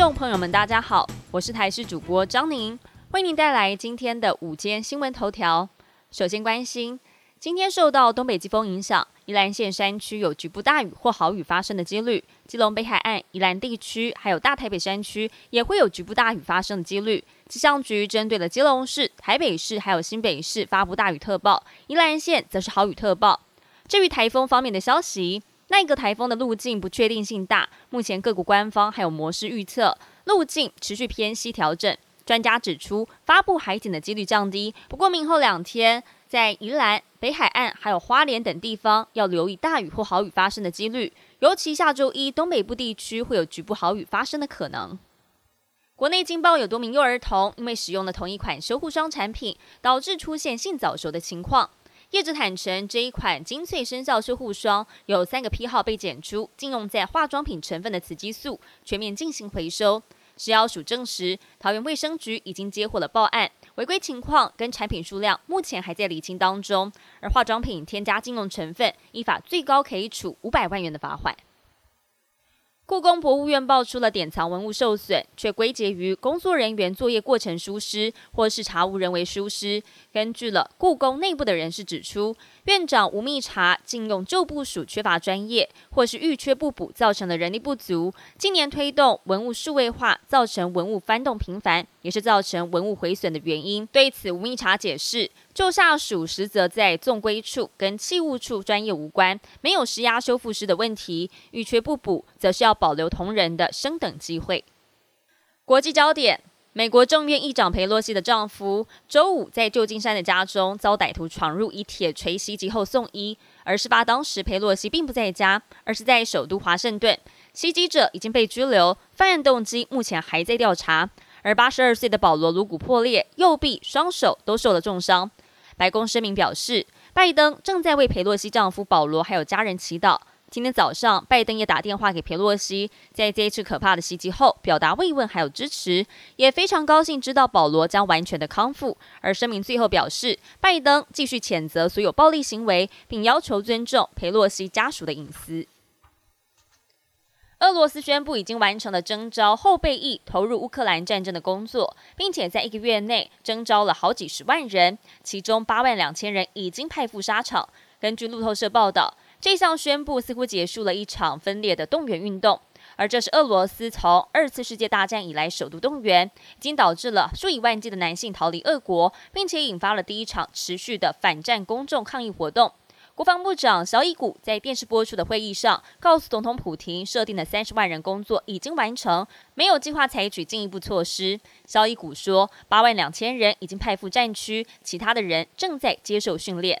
众朋友们，大家好，我是台视主播张宁，为您带来今天的午间新闻头条。首先关心，今天受到东北季风影响，宜兰县山区有局部大雨或豪雨发生的几率，基隆北海岸、宜兰地区还有大台北山区也会有局部大雨发生的几率。气象局针对了基隆市、台北市还有新北市发布大雨特报，宜兰县则是豪雨特报。至于台风方面的消息。那一个台风的路径不确定性大，目前各国官方还有模式预测路径持续偏西调整。专家指出，发布海警的几率降低，不过明后两天在宜兰、北海岸还有花莲等地方要留意大雨或豪雨发生的几率，尤其下周一东北部地区会有局部豪雨发生的可能。国内惊爆有多名幼儿童因为使用了同一款修护霜产品，导致出现性早熟的情况。业者坦承，这一款精粹生效修护霜有三个批号被检出，禁用在化妆品成分的雌激素，全面进行回收。食药署证实，桃园卫生局已经接获了报案，违规情况跟产品数量目前还在厘清当中。而化妆品添加禁用成分，依法最高可以处五百万元的罚款。故宫博物院爆出了典藏文物受损，却归结于工作人员作业过程疏失，或是查无人为疏失。根据了故宫内部的人士指出，院长吴密察禁用旧部署缺乏专业，或是预缺不补，造成了人力不足。今年推动文物数位化，造成文物翻动频繁，也是造成文物毁损的原因。对此，吴密察解释。就下属实则在纵归处跟器物处专业无关，没有施压修复师的问题，欲缺不补，则是要保留同仁的升等机会。国际焦点：美国众议院议长佩洛西的丈夫周五在旧金山的家中遭歹徒闯入，以铁锤袭击后送医。而事发当时，佩洛西并不在家，而是在首都华盛顿。袭击者已经被拘留，犯案动机目前还在调查。而八十二岁的保罗颅骨破裂，右臂、双手都受了重伤。白宫声明表示，拜登正在为佩洛西丈夫保罗还有家人祈祷。今天早上，拜登也打电话给佩洛西，在这一次可怕的袭击后，表达慰问还有支持，也非常高兴知道保罗将完全的康复。而声明最后表示，拜登继续谴责所有暴力行为，并要求尊重佩洛西家属的隐私。俄罗斯宣布已经完成了征召后备役投入乌克兰战争的工作，并且在一个月内征召了好几十万人，其中八万两千人已经派赴沙场。根据路透社报道，这项宣布似乎结束了一场分裂的动员运动，而这是俄罗斯从二次世界大战以来首度动员，已经导致了数以万计的男性逃离俄国，并且引发了第一场持续的反战公众抗议活动。国防部长肖伊古在电视播出的会议上，告诉总统普京，设定的三十万人工作已经完成，没有计划采取进一步措施。肖伊古说，八万两千人已经派赴战区，其他的人正在接受训练。